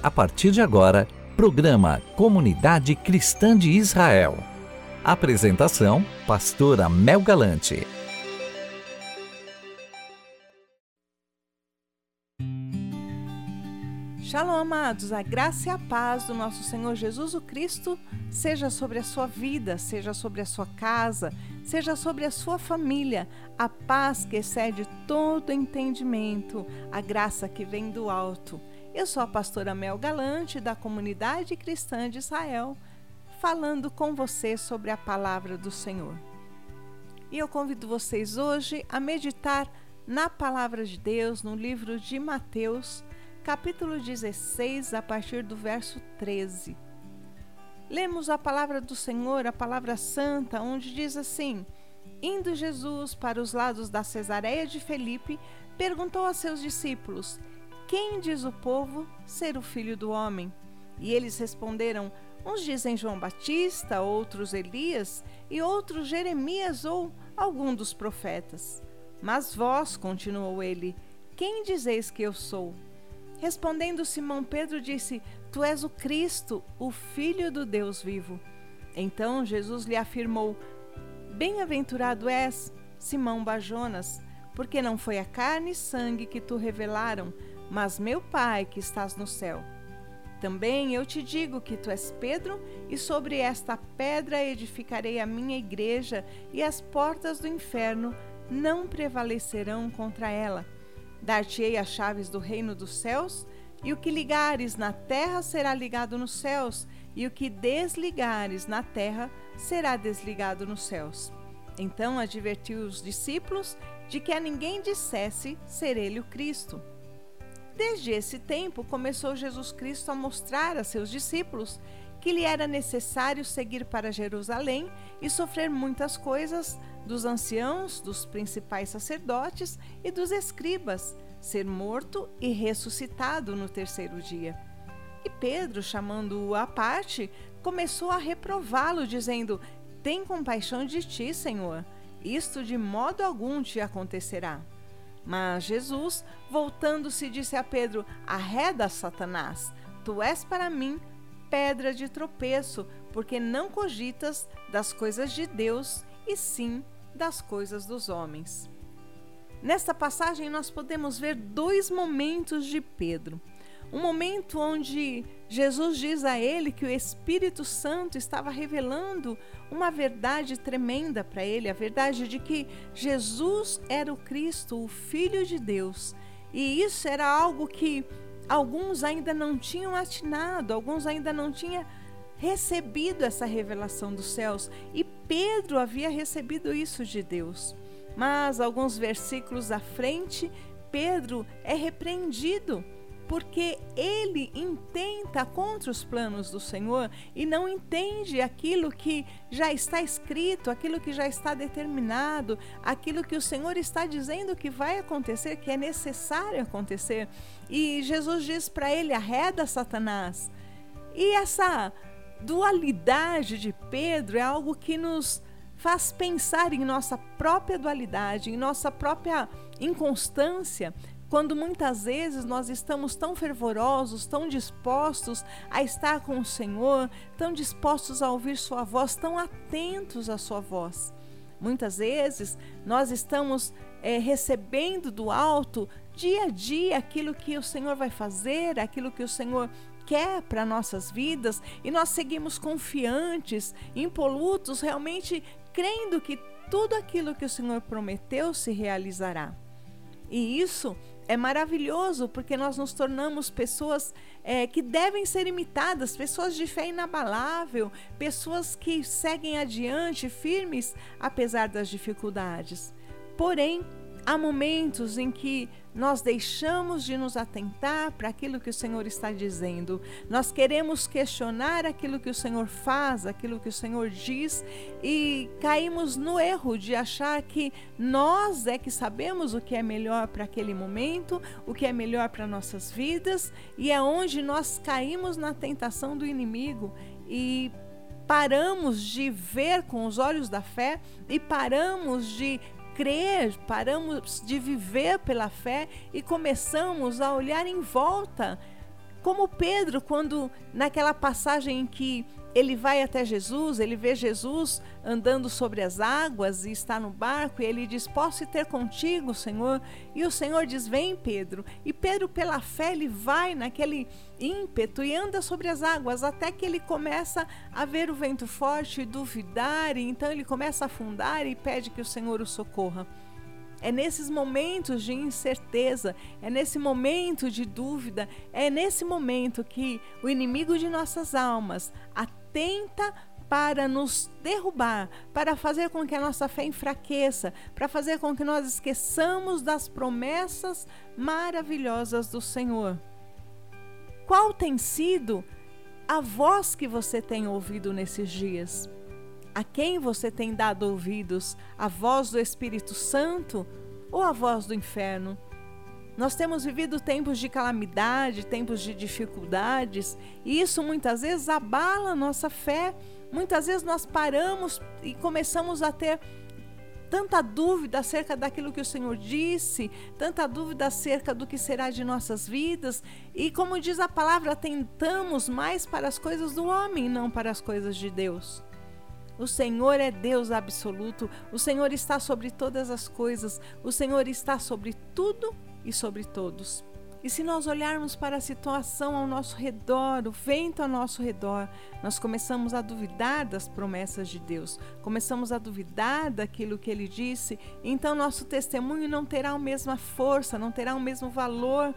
A partir de agora, programa Comunidade Cristã de Israel. Apresentação: Pastora Mel Galante. Shalom, amados. A graça e a paz do nosso Senhor Jesus o Cristo seja sobre a sua vida, seja sobre a sua casa, seja sobre a sua família. A paz que excede todo entendimento, a graça que vem do alto. Eu sou a pastora Mel Galante, da Comunidade Cristã de Israel, falando com você sobre a palavra do Senhor. E eu convido vocês hoje a meditar na palavra de Deus no livro de Mateus capítulo 16, a partir do verso 13. Lemos a palavra do Senhor, a palavra santa, onde diz assim: Indo Jesus para os lados da Cesareia de Felipe, perguntou a seus discípulos: Quem diz o povo ser o filho do homem? E eles responderam: Uns dizem João Batista, outros Elias, e outros Jeremias ou algum dos profetas. Mas vós, continuou ele, quem dizeis que eu sou? Respondendo Simão Pedro disse: Tu és o Cristo, o Filho do Deus vivo. Então Jesus lhe afirmou: Bem-aventurado és, Simão Bajonas, porque não foi a carne e sangue que tu revelaram, mas meu Pai que estás no céu. Também eu te digo que tu és Pedro, e sobre esta pedra edificarei a minha igreja, e as portas do inferno não prevalecerão contra ela. Dar-te-ei as chaves do reino dos céus, e o que ligares na terra será ligado nos céus, e o que desligares na terra será desligado nos céus. Então advertiu os discípulos de que a ninguém dissesse ser ele o Cristo. Desde esse tempo começou Jesus Cristo a mostrar a seus discípulos que lhe era necessário seguir para Jerusalém e sofrer muitas coisas dos anciãos, dos principais sacerdotes e dos escribas, ser morto e ressuscitado no terceiro dia. E Pedro, chamando-o à parte, começou a reprová-lo, dizendo: Tem compaixão de ti, Senhor, isto de modo algum te acontecerá. Mas Jesus, voltando-se, disse a Pedro: Arreda, Satanás, tu és para mim pedra de tropeço, porque não cogitas das coisas de Deus, e sim das coisas dos homens. Nesta passagem, nós podemos ver dois momentos de Pedro. Um momento onde Jesus diz a ele que o Espírito Santo estava revelando uma verdade tremenda para ele, a verdade de que Jesus era o Cristo, o Filho de Deus. E isso era algo que alguns ainda não tinham atinado, alguns ainda não tinham recebido essa revelação dos céus. E Pedro havia recebido isso de Deus. Mas alguns versículos à frente, Pedro é repreendido porque ele intenta contra os planos do Senhor e não entende aquilo que já está escrito, aquilo que já está determinado, aquilo que o Senhor está dizendo que vai acontecer, que é necessário acontecer. E Jesus diz para ele: arreda Satanás. E essa dualidade de Pedro é algo que nos faz pensar em nossa própria dualidade, em nossa própria inconstância, quando muitas vezes nós estamos tão fervorosos, tão dispostos a estar com o Senhor, tão dispostos a ouvir Sua voz, tão atentos à Sua voz. Muitas vezes nós estamos é, recebendo do alto, dia a dia, aquilo que o Senhor vai fazer, aquilo que o Senhor quer para nossas vidas, e nós seguimos confiantes, impolutos, realmente crendo que tudo aquilo que o Senhor prometeu se realizará. E isso é maravilhoso porque nós nos tornamos pessoas é, que devem ser imitadas, pessoas de fé inabalável, pessoas que seguem adiante firmes apesar das dificuldades. Porém, há momentos em que nós deixamos de nos atentar para aquilo que o Senhor está dizendo. Nós queremos questionar aquilo que o Senhor faz, aquilo que o Senhor diz e caímos no erro de achar que nós é que sabemos o que é melhor para aquele momento, o que é melhor para nossas vidas e é onde nós caímos na tentação do inimigo e paramos de ver com os olhos da fé e paramos de crer, paramos de viver pela fé e começamos a olhar em volta. Como Pedro, quando naquela passagem em que ele vai até Jesus, ele vê Jesus andando sobre as águas e está no barco, e ele diz: Posso ter contigo, Senhor? E o Senhor diz: Vem, Pedro. E Pedro, pela fé, ele vai naquele ímpeto e anda sobre as águas, até que ele começa a ver o vento forte e duvidar, e então ele começa a afundar e pede que o Senhor o socorra. É nesses momentos de incerteza, é nesse momento de dúvida, é nesse momento que o inimigo de nossas almas atenta para nos derrubar, para fazer com que a nossa fé enfraqueça, para fazer com que nós esqueçamos das promessas maravilhosas do Senhor. Qual tem sido a voz que você tem ouvido nesses dias? A quem você tem dado ouvidos? A voz do Espírito Santo ou a voz do inferno? Nós temos vivido tempos de calamidade, tempos de dificuldades, e isso muitas vezes abala a nossa fé. Muitas vezes nós paramos e começamos a ter tanta dúvida acerca daquilo que o Senhor disse, tanta dúvida acerca do que será de nossas vidas, e como diz a palavra, tentamos mais para as coisas do homem, não para as coisas de Deus. O Senhor é Deus absoluto, o Senhor está sobre todas as coisas, o Senhor está sobre tudo e sobre todos. E se nós olharmos para a situação ao nosso redor, o vento ao nosso redor, nós começamos a duvidar das promessas de Deus, começamos a duvidar daquilo que ele disse, então nosso testemunho não terá a mesma força, não terá o mesmo valor.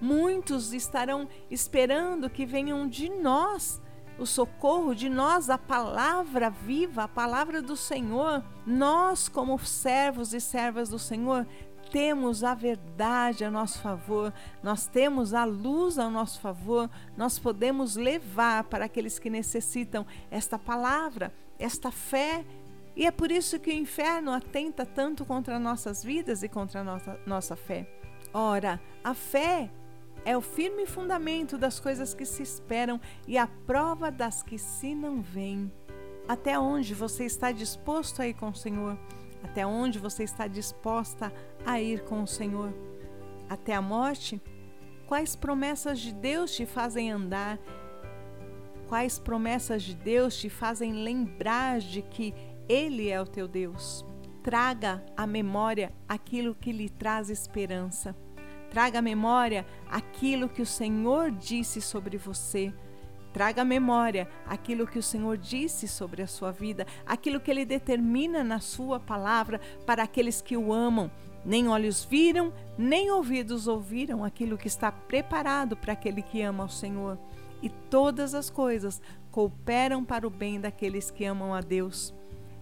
Muitos estarão esperando que venham de nós o socorro de nós, a palavra viva, a palavra do Senhor. Nós, como servos e servas do Senhor, temos a verdade a nosso favor, nós temos a luz ao nosso favor, nós podemos levar para aqueles que necessitam esta palavra, esta fé. E é por isso que o inferno atenta tanto contra nossas vidas e contra a nossa, nossa fé. Ora, a fé é o firme fundamento das coisas que se esperam e a prova das que se não veem. Até onde você está disposto a ir com o Senhor? Até onde você está disposta a ir com o Senhor? Até a morte? Quais promessas de Deus te fazem andar? Quais promessas de Deus te fazem lembrar de que Ele é o teu Deus? Traga à memória aquilo que lhe traz esperança. Traga à memória aquilo que o Senhor disse sobre você. Traga à memória aquilo que o Senhor disse sobre a sua vida, aquilo que ele determina na sua palavra para aqueles que o amam. Nem olhos viram, nem ouvidos ouviram aquilo que está preparado para aquele que ama o Senhor. E todas as coisas cooperam para o bem daqueles que amam a Deus.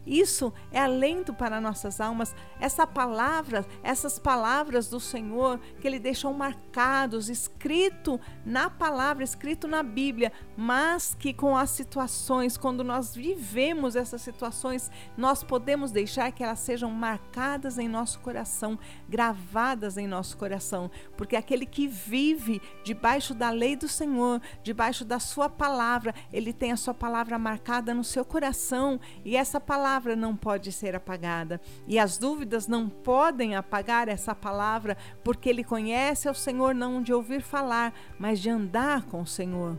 Isso é alento para nossas almas. Essa palavra, essas palavras do Senhor que Ele deixou marcados, escrito na palavra, escrito na Bíblia, mas que com as situações, quando nós vivemos essas situações, nós podemos deixar que elas sejam marcadas em nosso coração, gravadas em nosso coração, porque aquele que vive debaixo da lei do Senhor, debaixo da Sua palavra, ele tem a Sua palavra marcada no seu coração e essa palavra palavra não pode ser apagada. E as dúvidas não podem apagar essa palavra, porque ele conhece ao Senhor não de ouvir falar, mas de andar com o Senhor.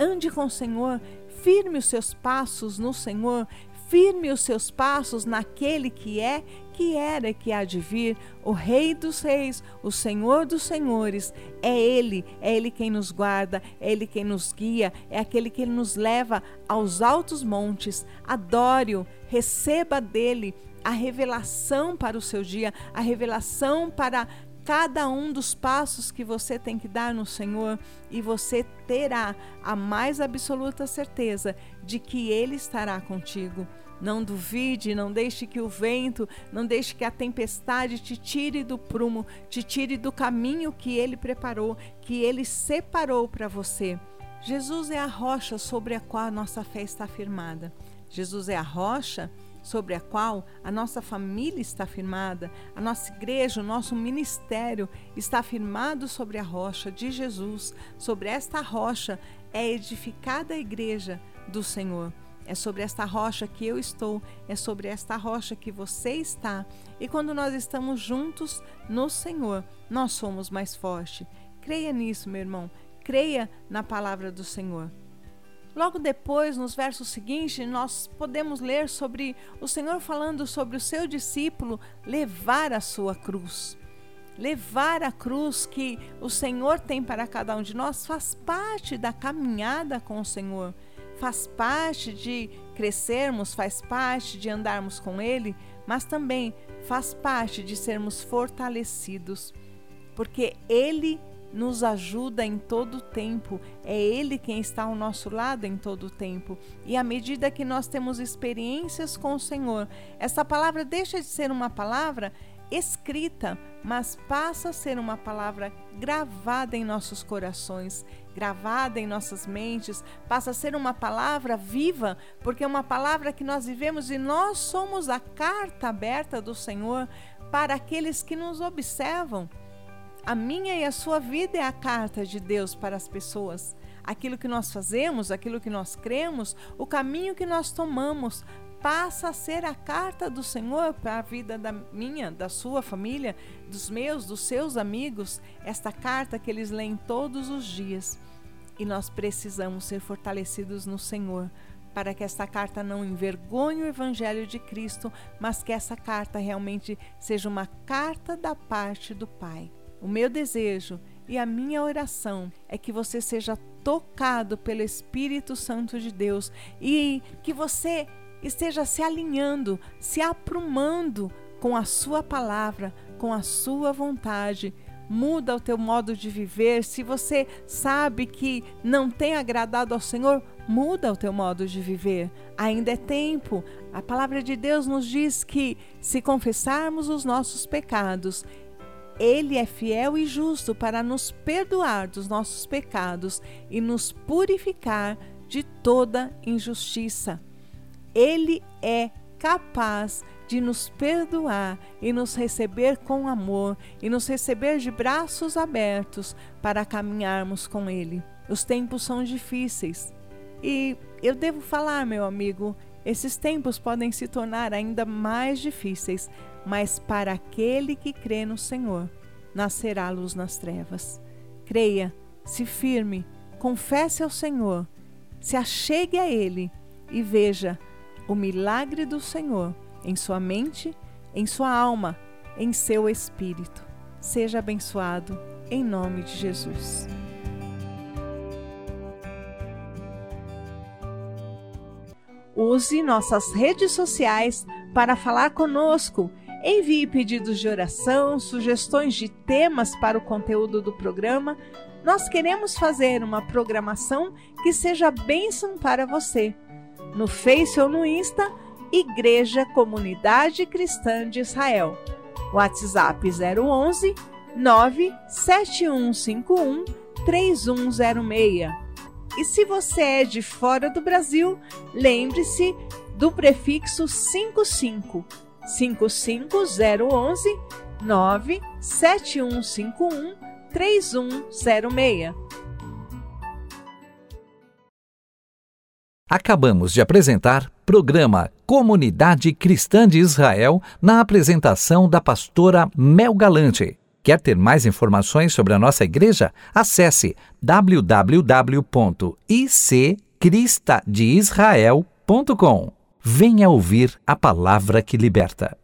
Ande com o Senhor, firme os seus passos no Senhor, firme os seus passos naquele que é, que era e que há de vir, o Rei dos Reis, o Senhor dos Senhores. É Ele, é Ele quem nos guarda, é Ele quem nos guia, é aquele que nos leva aos altos montes. Adore-o, receba dele a revelação para o seu dia, a revelação para cada um dos passos que você tem que dar no Senhor e você terá a mais absoluta certeza de que Ele estará contigo. Não duvide, não deixe que o vento, não deixe que a tempestade te tire do prumo, te tire do caminho que Ele preparou, que Ele separou para você. Jesus é a rocha sobre a qual a nossa fé está firmada. Jesus é a rocha sobre a qual a nossa família está firmada, a nossa igreja, o nosso ministério está firmado sobre a rocha de Jesus. Sobre esta rocha é edificada a igreja do Senhor. É sobre esta rocha que eu estou, é sobre esta rocha que você está. E quando nós estamos juntos no Senhor, nós somos mais fortes. Creia nisso, meu irmão. creia na palavra do Senhor. Logo depois, nos versos seguintes, nós podemos ler sobre o Senhor falando sobre o seu discípulo levar a sua cruz. Levar a cruz que o Senhor tem para cada um de nós faz parte da caminhada com o Senhor, faz parte de crescermos, faz parte de andarmos com Ele, mas também faz parte de sermos fortalecidos, porque Ele nos ajuda em todo o tempo, é Ele quem está ao nosso lado em todo o tempo. E à medida que nós temos experiências com o Senhor, essa palavra deixa de ser uma palavra escrita, mas passa a ser uma palavra gravada em nossos corações, gravada em nossas mentes, passa a ser uma palavra viva, porque é uma palavra que nós vivemos e nós somos a carta aberta do Senhor para aqueles que nos observam. A minha e a sua vida é a carta de Deus para as pessoas. Aquilo que nós fazemos, aquilo que nós cremos, o caminho que nós tomamos passa a ser a carta do Senhor para a vida da minha, da sua família, dos meus, dos seus amigos, esta carta que eles leem todos os dias. E nós precisamos ser fortalecidos no Senhor, para que esta carta não envergonhe o Evangelho de Cristo, mas que essa carta realmente seja uma carta da parte do Pai. O meu desejo e a minha oração é que você seja tocado pelo Espírito Santo de Deus e que você esteja se alinhando, se aprumando com a sua palavra, com a sua vontade. Muda o teu modo de viver. Se você sabe que não tem agradado ao Senhor, muda o teu modo de viver. Ainda é tempo. A palavra de Deus nos diz que se confessarmos os nossos pecados, ele é fiel e justo para nos perdoar dos nossos pecados e nos purificar de toda injustiça. Ele é capaz de nos perdoar e nos receber com amor e nos receber de braços abertos para caminharmos com Ele. Os tempos são difíceis e eu devo falar, meu amigo, esses tempos podem se tornar ainda mais difíceis, mas para aquele que crê no Senhor, nascerá luz nas trevas. Creia, se firme, confesse ao Senhor, se achegue a Ele e veja o milagre do Senhor em sua mente, em sua alma, em seu espírito. Seja abençoado em nome de Jesus. Use nossas redes sociais para falar conosco. Envie pedidos de oração, sugestões de temas para o conteúdo do programa. Nós queremos fazer uma programação que seja bênção para você. No Face ou no Insta, Igreja Comunidade Cristã de Israel. WhatsApp 011 97151 3106. E se você é de fora do Brasil, lembre-se do prefixo 55 55011 97151 3106. Acabamos de apresentar programa Comunidade Cristã de Israel na apresentação da pastora Mel Galante. Quer ter mais informações sobre a nossa igreja? Acesse www.iccristadeisrael.com. Venha ouvir a palavra que liberta.